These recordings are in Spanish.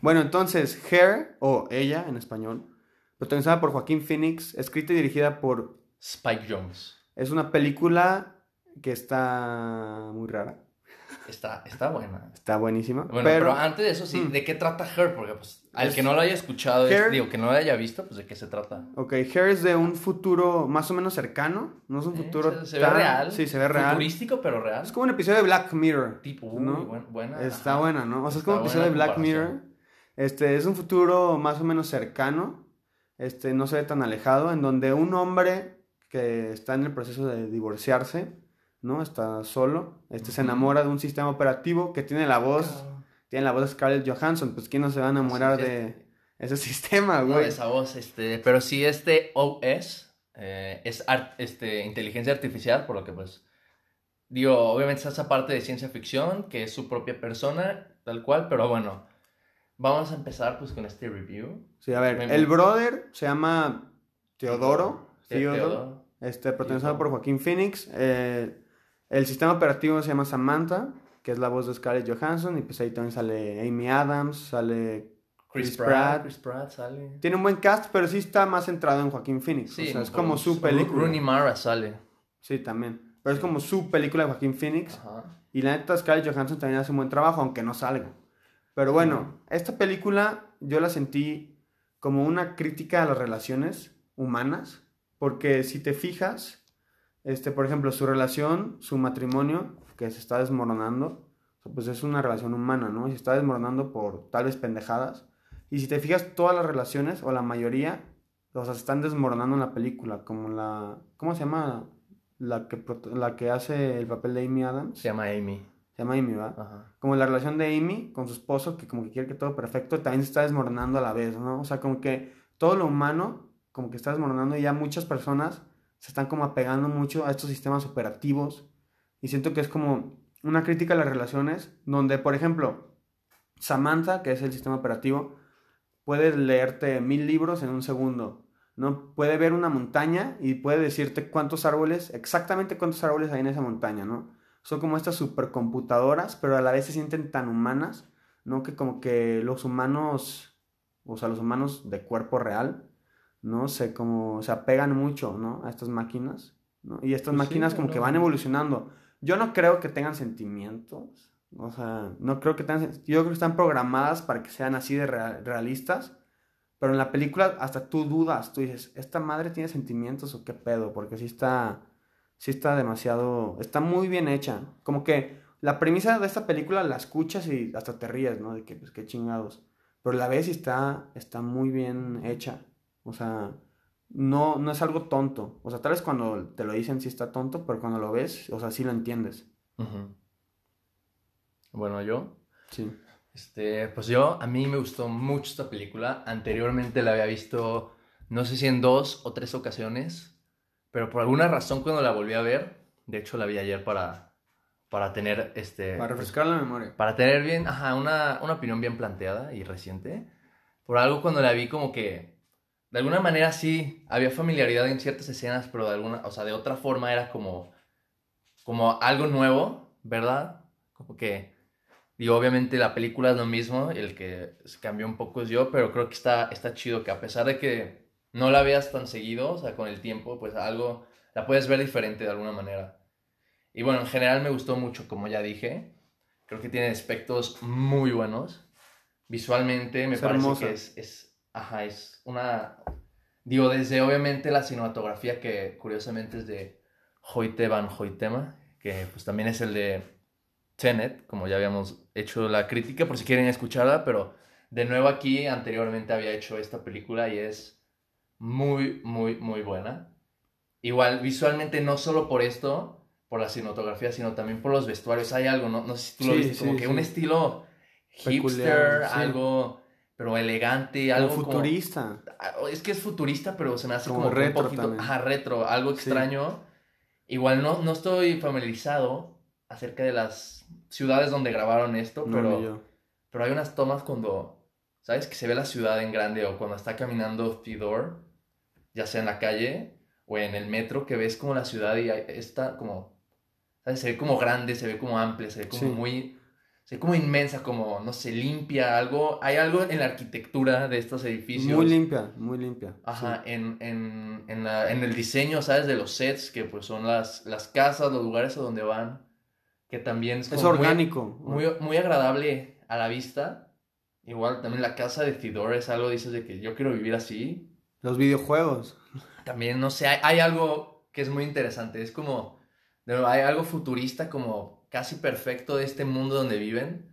Bueno, entonces, Hair, o Ella en español, protagonizada por Joaquín Phoenix, escrita y dirigida por... Spike Jones. Es una película que está muy rara. Está, está buena. Está buenísima. Bueno, pero, pero, antes de eso, sí, Mm. ¿de qué trata Her? Porque, pues, al Es- que no lo haya escuchado, es- Her- digo, que no lo haya visto, pues, ¿de qué se trata? Ok, Hair es de un futuro más o menos cercano. No es un Eh, futuro. se, se ve tan- real. Sí, se ve real. Futurístico, pero real. Es como un episodio de Black Mirror. Tipo, uy, ¿no? buen- buena. Está ajá. buena, ¿no? O sea, es como un episodio de Black. Mirror. Este, es un futuro más o menos cercano. Este, no se ve tan alejado. En donde un hombre que está en el proceso de divorciarse, ¿no? Está solo. Este, se enamora de un sistema operativo que tiene la voz. Tiene la voz de Scarlett Johansson. Pues, ¿quién no se va a enamorar de ese sistema, No, güey? esa voz, este, pero sí este OS eh, es ar- este, inteligencia artificial, por lo que pues, digo, obviamente está esa parte de ciencia ficción, que es su propia persona, tal cual, pero bueno, vamos a empezar pues con este review. Sí, a ver. Me- El brother se llama Teodoro. Te- Theodore. Teodoro. Este, protagonizado por Joaquín Phoenix. eh, el sistema operativo se llama Samantha, que es la voz de Scarlett Johansson. Y pues ahí también sale Amy Adams, sale Chris, Chris Pratt, Pratt. Chris Pratt sale. Tiene un buen cast, pero sí está más centrado en Joaquín Phoenix. Sí, o sea, es como su película. Rooney Mara sale. Sí, también. Pero es como su película de Joaquín Phoenix. Ajá. Y la neta, Scarlett Johansson también hace un buen trabajo, aunque no salga. Pero bueno, esta película yo la sentí como una crítica a las relaciones humanas. Porque si te fijas, este, por ejemplo, su relación, su matrimonio, que se está desmoronando, pues es una relación humana, ¿no? Y se está desmoronando por tal vez pendejadas. Y si te fijas, todas las relaciones, o la mayoría, o sea, se están desmoronando en la película, como la... ¿Cómo se llama? La que, la que hace el papel de Amy Adams. Se llama Amy. Se llama Amy, ¿va? Ajá. Como la relación de Amy con su esposo, que como que quiere que todo perfecto, también se está desmoronando a la vez, ¿no? O sea, como que todo lo humano, como que está desmoronando y ya muchas personas se están como apegando mucho a estos sistemas operativos. Y siento que es como una crítica a las relaciones, donde, por ejemplo, Samantha, que es el sistema operativo, puede leerte mil libros en un segundo, ¿no? Puede ver una montaña y puede decirte cuántos árboles, exactamente cuántos árboles hay en esa montaña, ¿no? Son como estas supercomputadoras, pero a la vez se sienten tan humanas, ¿no? Que como que los humanos, o sea, los humanos de cuerpo real, ¿no? Se como, se apegan mucho, ¿no? A estas máquinas, ¿no? Y estas Pues sí, máquinas como no. que van evolucionando. Yo no creo que tengan sentimientos, o sea, no creo que tengan, yo creo que están programadas para que sean así de rea- realistas, pero en la película hasta tú dudas, tú dices, ¿esta madre tiene sentimientos o qué pedo? Porque sí está, sí está demasiado, está muy bien hecha. Como que la premisa de esta película la escuchas y hasta te ríes, ¿no? De que, pues, qué chingados. Pero la ves y está, está muy bien hecha. O sea, no, no es algo tonto. O sea, tal vez cuando te lo dicen sí está tonto, pero cuando lo ves, o sea, sí lo entiendes. Bueno, yo. Sí. Este, pues yo, a mí me gustó mucho esta película. Anteriormente la había visto, no sé si en dos o tres ocasiones, pero por alguna razón cuando la volví a ver, de hecho la vi ayer para, para tener, este, Para refrescar la memoria. para tener bien, ajá, una, una opinión bien planteada y reciente. Por algo cuando la vi como que, de alguna manera sí, había familiaridad en ciertas escenas, pero de alguna, o sea, de otra forma era como, como algo nuevo, ¿verdad? Como que, digo, obviamente la película es lo mismo, el que cambió un poco es yo, pero creo que está, está chido que a pesar de que no la veas tan seguido, o sea, con el tiempo, pues algo, la puedes ver diferente de alguna manera. Y bueno, en general me gustó mucho, como ya dije. Creo que tiene aspectos muy buenos. Visualmente me Es parece hermosa. que es, es, ajá, es una... Digo, desde obviamente la cinematografía que curiosamente es de Hoyte van Hoytema, que pues también es el de Tenet, como ya habíamos hecho la crítica, por si quieren escucharla, pero de nuevo aquí anteriormente había hecho esta película y es muy, muy, muy buena. Igual, visualmente no solo por esto, por la cinematografía, sino también por los vestuarios. Hay algo, no, no sé si tú lo Sí, viste, como que sí. un estilo hipster, algo, pero elegante, Algo como- futurista. Ah, Es que es futurista, pero se me hace Como como, que un retro poquito, ajá, retro, algo extraño. Igual no, no estoy familiarizado acerca de las ciudades donde grabaron esto, No, pero, pero hay unas tomas cuando, ¿sabes? Que se ve la ciudad en grande o cuando está caminando Theodore, ya sea en la calle o en el metro, que ves como la ciudad y está como, ¿sabes? Se ve como grande, se ve como amplia, se ve como Sí. muy... se como inmensa, como, no sé, limpia, algo, hay algo en la arquitectura de estos edificios. Muy limpia, muy limpia. Ajá, en, en, en, la, en, el diseño, ¿sabes? De los sets, que pues son las, las casas, los lugares a donde van, que también es, es orgánico. Muy, muy, agradable a la vista. Igual también la casa de Tidor es algo, dices, de que yo quiero vivir así. Los videojuegos. También, no sé, hay, hay algo que es muy interesante, es como, hay algo futurista como casi perfecto de este mundo donde viven,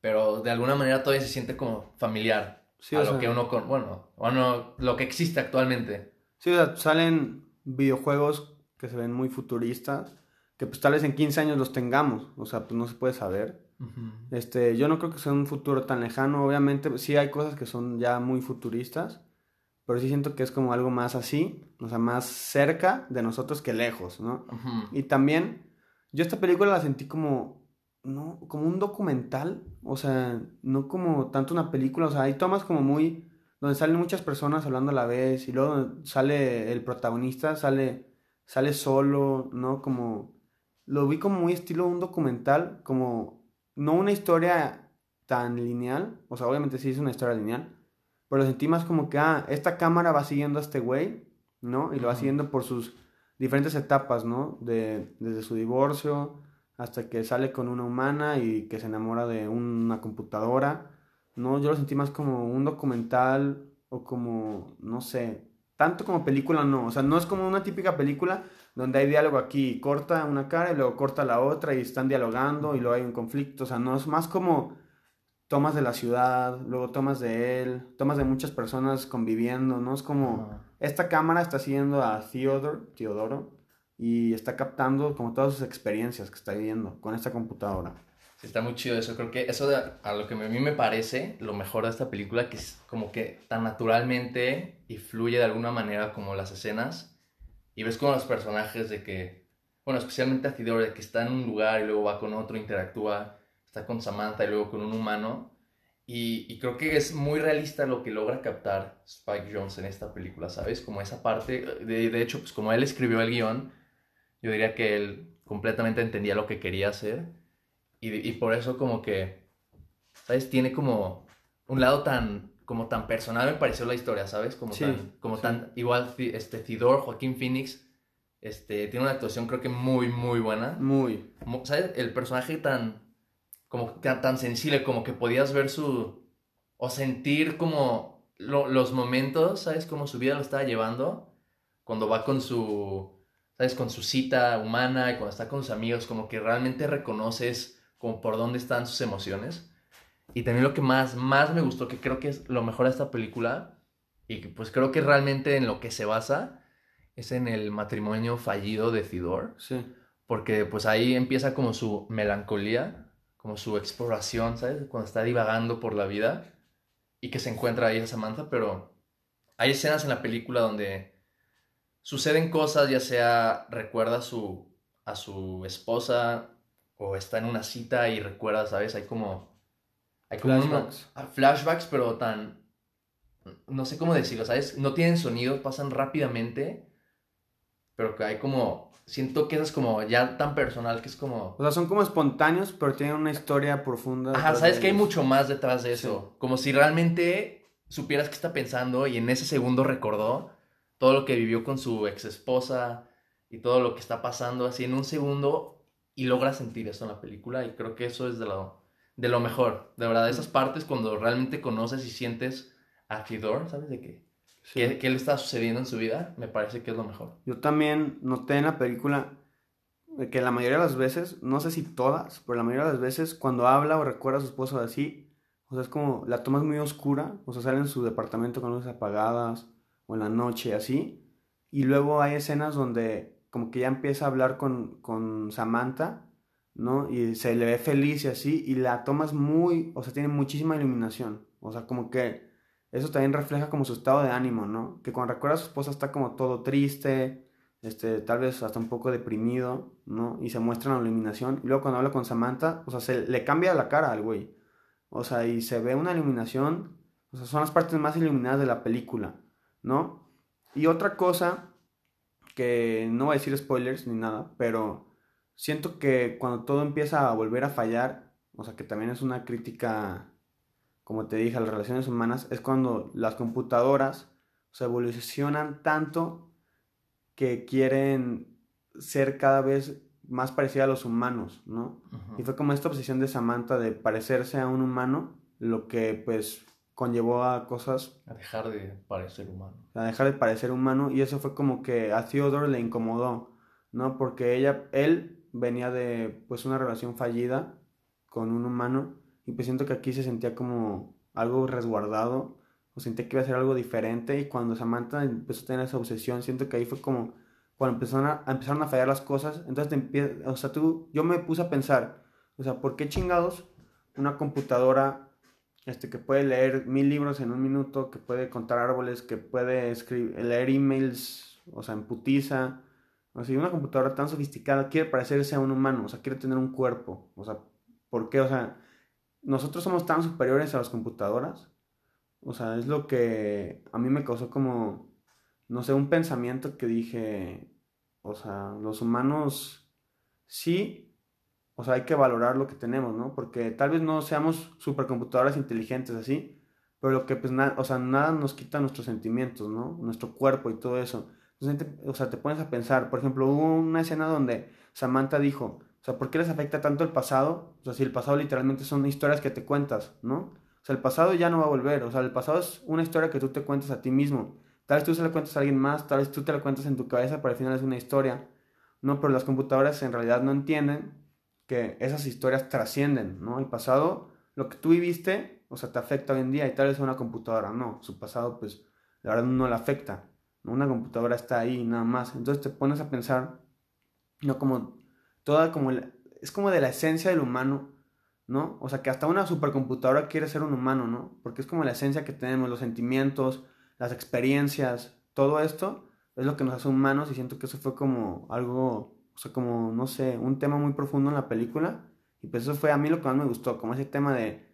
pero de alguna manera todavía se siente como familiar a lo que uno con, bueno, bueno, lo que existe actualmente. Sí, o sea, salen videojuegos que se ven muy futuristas, que pues tal vez en 15 años los tengamos, o sea, pues no se puede saber. Este, yo no creo que sea un futuro tan lejano, obviamente sí hay cosas que son ya muy futuristas, pero sí siento que es como algo más así, o sea, más cerca de nosotros que lejos, ¿no? Y también yo esta película la sentí como, no, como un documental, o sea, no como tanto una película, o sea, hay tomas como muy, donde salen muchas personas hablando a la vez y luego sale el protagonista, sale, sale solo, ¿no? Como, lo vi como muy estilo un documental, como, no una historia tan lineal, o sea, obviamente sí es una historia lineal, pero lo sentí más como que, ah, esta cámara va siguiendo a este güey, ¿no? Y lo va siguiendo por sus diferentes etapas, ¿no? De, desde su divorcio hasta que sale con una humana y que se enamora de una computadora, ¿no? Yo lo sentí más como un documental o como, no sé, tanto como película no, o sea, no es como una típica película donde hay diálogo aquí, corta una cara y luego corta la otra y están dialogando y luego hay un conflicto, o sea, no es más como tomas de la ciudad, luego tomas de él, tomas de muchas personas conviviendo, ¿no? Es como, esta cámara está siguiendo a Theodore, Teodoro, y está captando como todas sus experiencias que está viviendo con esta computadora. Sí, está muy chido eso. Creo que eso a lo que a mí me parece lo mejor de esta película, que es como que tan naturalmente y fluye de alguna manera como las escenas. Y ves como los personajes de que, bueno, especialmente a Theodore, de que está en un lugar y luego va con otro, interactúa está con Samantha y luego con un humano. Y, creo que es muy realista lo que logra captar Spike Jones en esta película, ¿sabes? Como esa parte, de, de hecho, pues como él escribió el guion, yo diría que él completamente entendía lo que quería hacer. Y, y por eso como que, ¿sabes? Tiene como un lado tan, como tan personal me pareció la historia, ¿sabes? Como tan, como tan, igual, este, Tidor, Joaquín Phoenix, este, tiene una actuación creo que muy, muy buena. Muy. ¿Sabes? El personaje tan como tan, sensible, como que podías ver su, o sentir como los momentos, ¿sabes? Cómo su vida lo estaba llevando, cuando va con su, ¿sabes? Con su cita humana y cuando está con sus amigos, como que realmente reconoces como por dónde están sus emociones. Y también lo que más, más me gustó, que creo que es lo mejor de esta película, y que pues creo que realmente en lo que se basa, es en el matrimonio fallido de Fidor. Sí. Porque pues ahí empieza como su melancolía, como su exploración, ¿sabes? Cuando está divagando por la vida y que se encuentra ahí a Samantha, pero hay escenas en la película donde suceden cosas, ya sea recuerda a su, a su esposa o está en una cita y recuerda, ¿sabes? Hay como... Hay como flashbacks. Ah, flashbacks, pero tan... No sé cómo decirlo, ¿sabes? No tienen sonido, pasan rápidamente, pero que hay como siento que eso es como ya tan personal que es como... O sea, son como espontáneos, pero tienen una historia profunda. Ajá, sabes que hay mucho más detrás de eso. Como si realmente supieras qué está pensando y en ese segundo recordó todo lo que vivió con su ex esposa y todo lo que está pasando así en un segundo y logra sentir eso en la película y creo que eso es de lo, de lo mejor. De verdad, esas partes cuando realmente conoces y sientes a Fidor, ¿sabes de qué? ¿Qué, le está sucediendo en su vida? Me parece que es lo mejor. Yo también noté en la película que la mayoría de las veces, no sé si todas, pero la mayoría de las veces cuando habla o recuerda a su esposo así, o sea, es como la toma es muy oscura, o sea, sale en su departamento con luces apagadas o en la noche así, y luego hay escenas donde como que ya empieza a hablar con, con Samantha, ¿no? Y se le ve feliz y así, y la toma es muy, o sea, tiene muchísima iluminación, o sea, como que eso también refleja como su estado de ánimo, ¿no? Que cuando recuerda a su esposa está como todo triste, este, tal vez hasta un poco deprimido, ¿no? Y se muestra en la iluminación. Y luego cuando habla con Samantha, o sea, se le cambia la cara al güey. O sea, y se ve una iluminación, o sea, son las partes más iluminadas de la película, ¿no? Y otra cosa, que no voy a decir spoilers ni nada, pero siento que cuando todo empieza a volver a fallar, o sea, que también es una crítica, como te dije, a las relaciones humanas, es cuando las computadoras se evolucionan tanto que quieren ser cada vez más parecidas a los humanos, ¿no? Y fue como esta obsesión de Samantha de parecerse a un humano, lo que pues conllevó a cosas... A dejar de parecer humano. A dejar de parecer humano y eso fue como que a Theodore le incomodó, ¿no? Porque ella, él venía de pues una relación fallida con un humano y pues siento que aquí se sentía como algo resguardado o sentía que iba a ser algo diferente y cuando Samantha empezó a tener esa obsesión siento que ahí fue como cuando empezaron a, empezaron a fallar las cosas entonces te empieza, o sea tú yo me puse a pensar o sea ¿por qué chingados una computadora este que puede leer mil libros en un minuto que puede contar árboles que puede escribir leer emails o sea en putiza o sea, una computadora tan sofisticada quiere parecerse a un humano, o sea, quiere tener un cuerpo. O sea, ¿por qué? O sea, nosotros somos tan superiores a las computadoras. O sea, es lo que a mí me causó como, no sé, un pensamiento que dije, o sea, los humanos sí, o sea, hay que valorar lo que tenemos, ¿no? Porque tal vez no seamos supercomputadoras inteligentes así, pero lo que pues nada, o sea, nada nos quita nuestros sentimientos, ¿no? Nuestro cuerpo y todo eso o sea, te pones a pensar, por ejemplo, hubo una escena donde Samantha dijo, o sea, ¿por qué les afecta tanto el pasado? O sea, si el pasado literalmente son historias que te cuentas, ¿no? O sea, el pasado ya no va a volver, o sea, el pasado es una historia que tú te cuentas a ti mismo. Tal vez tú se la cuentas a alguien más, tal vez tú te la cuentas en tu cabeza, pero al final es una historia, ¿no? Pero las computadoras en realidad no entienden que esas historias trascienden, ¿no? El pasado, lo que tú viviste, o sea, te afecta hoy en día y tal vez una computadora, no, su pasado, pues, la verdad no le afecta. Una computadora está ahí nada más. Entonces te pones a pensar, no como toda como es como de la esencia del humano, ¿no? O sea, que hasta una supercomputadora quiere ser un humano, ¿no? Porque es como la esencia que tenemos, los sentimientos, las experiencias, todo esto es lo que nos hace humanos y siento que eso fue como algo, o sea, como, no sé, un tema muy profundo en la película. Y pues eso fue a mí lo que más me gustó, como ese tema de,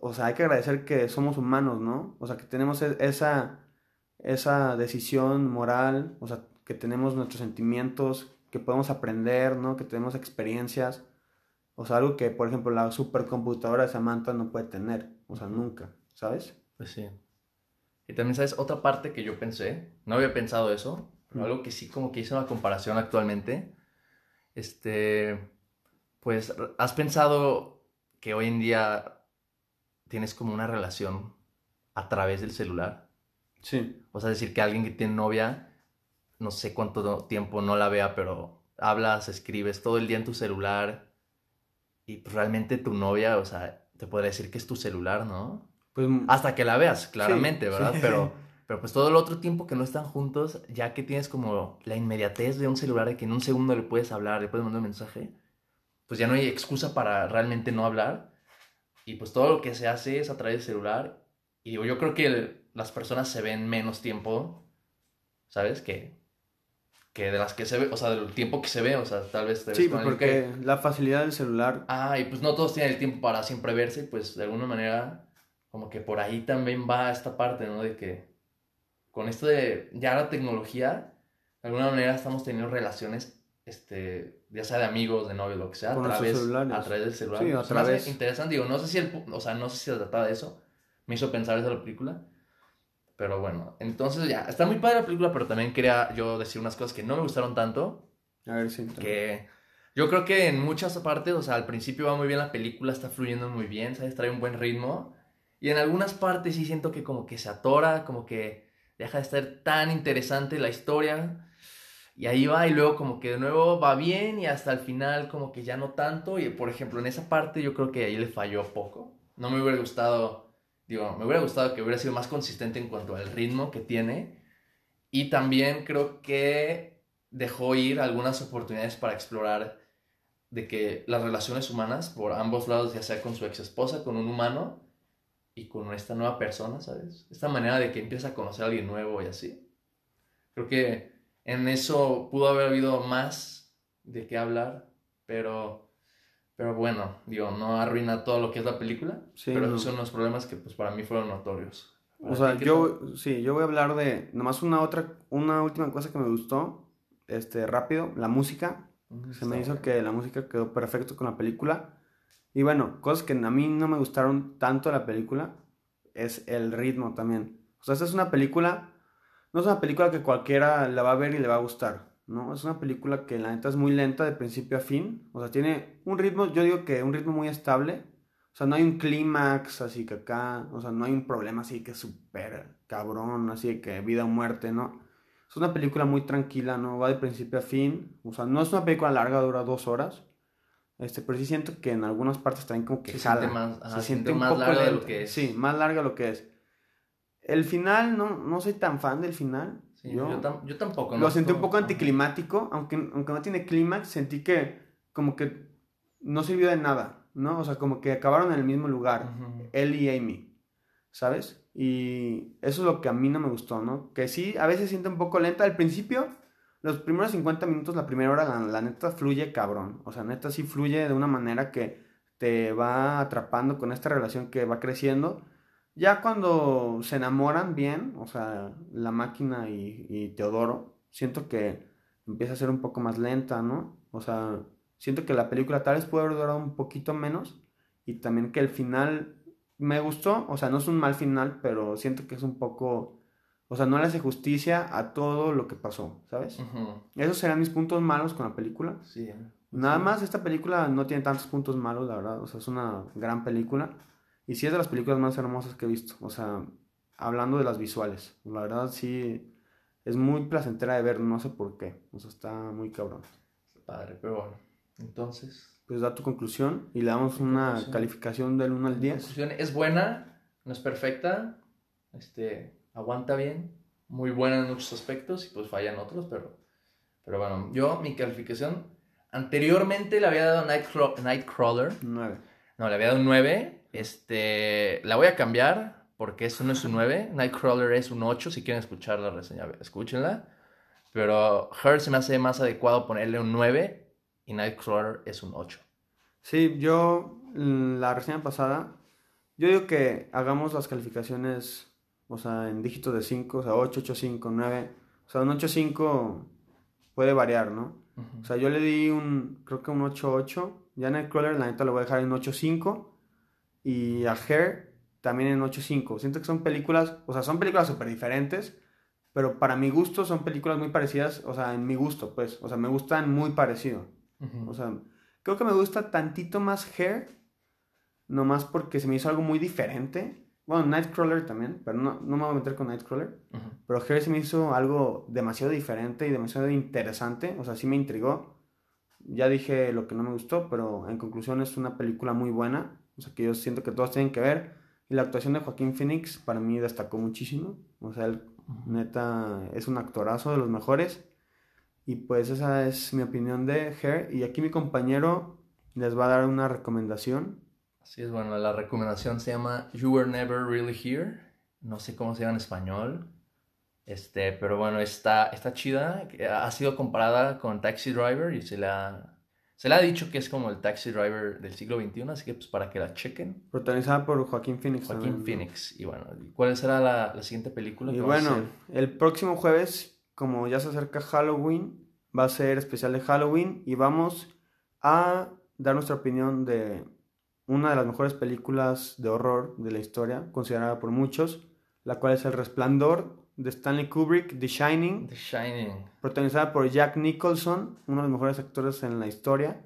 o sea, hay que agradecer que somos humanos, ¿no? O sea, que tenemos e-, esa esa decisión moral, o sea, que tenemos nuestros sentimientos, que podemos aprender, ¿no? Que tenemos experiencias, o sea, algo que, por ejemplo, la supercomputadora de Samantha no puede tener, o sea, nunca, ¿sabes? Pues sí. Y también, ¿sabes? Otra parte que yo pensé, no había pensado eso, pero algo que sí como que hice una comparación actualmente, este, pues, ¿has pensado que hoy en día tienes como una relación a través del celular? Sí. O sea, decir que alguien que tiene novia, no sé cuánto tiempo no la vea, pero hablas, escribes todo el día en tu celular y pues realmente tu novia, o sea, te podría decir que es tu celular, ¿no? Pues, Hasta que la veas, claramente, ¿verdad? Pero, pero pues todo el otro tiempo que no están juntos, ya que tienes como la inmediatez de un celular de que en un segundo le puedes hablar, le puedes mandar un mensaje, pues ya no hay excusa para realmente no hablar. Y pues todo lo que se hace es a través del celular. Y yo creo que el, las personas se ven menos tiempo, ¿sabes? Que, que de las que se ve, o sea, del tiempo que se ve, o sea, tal vez... sí, porque la facilidad del celular... Ah, y pues no todos tienen el tiempo para siempre verse, pues de alguna manera, como que por ahí también va esta parte, ¿no? De que con esto de ya la tecnología, de alguna manera estamos teniendo relaciones, este, ya sea de amigos, de novios, lo que sea, a través, a través del celular. Sí, a través... Interesante, digo, no sé si el, o sea, no sé si se trataba de eso, me hizo pensar esa la película, pero bueno, entonces ya, está muy padre la película, pero también quería yo decir unas cosas que no me gustaron tanto. A ver, sí. Que yo creo que en muchas partes, o sea, al principio va muy bien la película, está fluyendo muy bien, ¿sabes? Trae un buen ritmo. Y en algunas partes sí siento que como que se atora, como que deja de estar tan interesante la historia. Y ahí va y luego como que de nuevo va bien y hasta el final como que ya no tanto. Y por ejemplo, en esa parte yo creo que ahí le falló poco. No me hubiera gustado Digo, me hubiera gustado que hubiera sido más consistente en cuanto al ritmo que tiene. Y también creo que dejó ir algunas oportunidades para explorar de que las relaciones humanas por ambos lados, ya sea con su ex esposa, con un humano y con esta nueva persona, ¿sabes? Esta manera de que empieza a conocer a alguien nuevo y así. Creo que en eso pudo haber habido más de qué hablar, pero pero bueno, digo, no arruina todo lo que es la película. pero esos son los problemas que pues para mí fueron notorios. O sea, yo, sí, yo voy a hablar de nomás una otra, una última cosa que me gustó, este, rápido, la música. Se me hizo que la música quedó perfecto con la película. Y bueno, cosas que a mí no me gustaron tanto de la película es el ritmo también. O sea, esta es una película, no es una película que cualquiera la va a ver y le va a gustar, ¿no? Es una película que la neta es muy lenta de principio a fin. O sea, tiene un ritmo, yo digo que un ritmo muy estable. O sea, no hay un clímax así que acá, o sea, no hay un problema así que súper cabrón, así de que vida o muerte, ¿no? Es una película muy tranquila, ¿no? Va de principio a fin. O sea, no es una película larga, dura dos horas. Este, pero sí siento que en algunas partes también como que Se jala. siente más- ajá, se siente siente un más poco larga de lo que es. Sí, más larga de lo que es. El final, no, no soy tan fan del final. Sí, yo yo, tam- yo tampoco. lo sentí un poco anticlimático, aunque, aunque no tiene clímax, sentí que como que no sirvió de nada, ¿no? O sea, como que acabaron en el mismo lugar, él y Amy, ¿sabes? Y eso es lo que a mí no me gustó, ¿no? Que sí, a veces siente un poco lenta. Al principio, los primeros 50 minutos, la primera hora, la, la neta fluye cabrón. O sea, neta sí fluye de una manera que te va atrapando con esta relación que va creciendo. Ya cuando se enamoran bien, o sea, la máquina y, y Teodoro, siento que empieza a ser un poco más lenta, ¿no? O sea, siento que la película tal vez puede haber durado un poquito menos y también que el final me gustó, o sea, no es un mal final, pero siento que es un poco, o sea, no le hace justicia a todo lo que pasó, ¿sabes? Esos serán mis puntos malos con la película. Sí. Nada Sí. más, esta película no tiene tantos puntos malos, la verdad. O sea, es una gran película. Y sí es de las películas más hermosas que he visto. O sea, hablando de las visuales. La verdad, sí es muy placentera de ver, no sé por qué. O sea, está muy cabrón. Padre, pero bueno. Entonces, Pues da tu conclusión y le damos una calificación del 1 al 10. conclusión, es buena, no es perfecta, este, aguanta bien, muy buena en muchos aspectos y pues falla en otros, pero, pero bueno, yo mi calificación anteriormente le había dado Nightcraw- Nightcrawler, 9. no, le había dado un 9, este, la voy a cambiar porque eso no es un 9, Nightcrawler es un 8, si quieren escuchar la reseña, escúchenla, pero Her se me hace más adecuado ponerle un 9 y Nightcrawler es un 8. Sí, yo, mm, la reseña pasada, yo digo que hagamos las calificaciones, o sea, en dígitos de 5, o sea, 8, 8, 5, 9. O sea, un 8, 5 puede variar, ¿no? Ujú. O sea, yo le di un, creo que un 8, 8. Ya Nightcrawler, la neta, lo voy a dejar en 8, 5. Y a Hair también en 8, 5. Siento que son películas, o sea, son películas súper diferentes, pero para mi gusto son películas muy parecidas, o sea, en mi gusto, pues, o sea, me gustan muy parecido. Ujú. O sea, creo que me gusta tantito más Hair, nomás porque se me hizo algo muy diferente. Bueno, Nightcrawler también, pero no, no me voy a meter con Nightcrawler. Ujú. Pero Hair se me hizo algo demasiado diferente y demasiado interesante. O sea, sí me intrigó. Ya dije lo que no me gustó, pero en conclusión es una película muy buena. O sea, que yo siento que todos tienen que ver. Y la actuación de Joaquín Phoenix para mí destacó muchísimo. O sea, él neta es un actorazo de los mejores. Y pues esa es mi opinión de Hair. Y aquí mi compañero les va a dar una recomendación. Así es, bueno, la recomendación se llama You Were Never Really Here. No sé cómo se llama en español. Este, pero bueno, está, está chida. Ha sido comparada con Taxi Driver y se le ha, se le ha dicho que es como el Taxi Driver del siglo XXI, así que pues para que la chequen. Protagonizada por Joaquín Phoenix. Joaquín. Phoenix. Y bueno, ¿cuál será la, la siguiente película? Y bueno, el próximo jueves, como ya se acerca Halloween, va a ser especial de Halloween y vamos a dar nuestra opinión de una de las mejores películas de horror de la historia, considerada por muchos, la cual es El Resplandor de Stanley Kubrick, The Shining, The Shining. protagonizada por Jack Nicholson, uno de los mejores actores en la historia,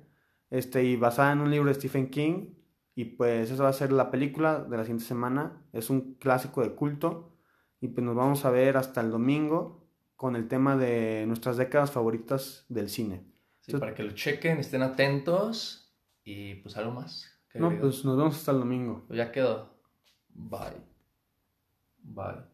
este, y basada en un libro de Stephen King. Y pues esa va a ser la película de la siguiente semana. Es un clásico de culto. Y pues nos vamos a ver hasta el domingo con el tema de nuestras décadas favoritas del cine. Sí, para que lo chequen, estén atentos y pues algo más. No, pues nos vemos hasta el domingo. Pues ya quedó. Bye. Bye.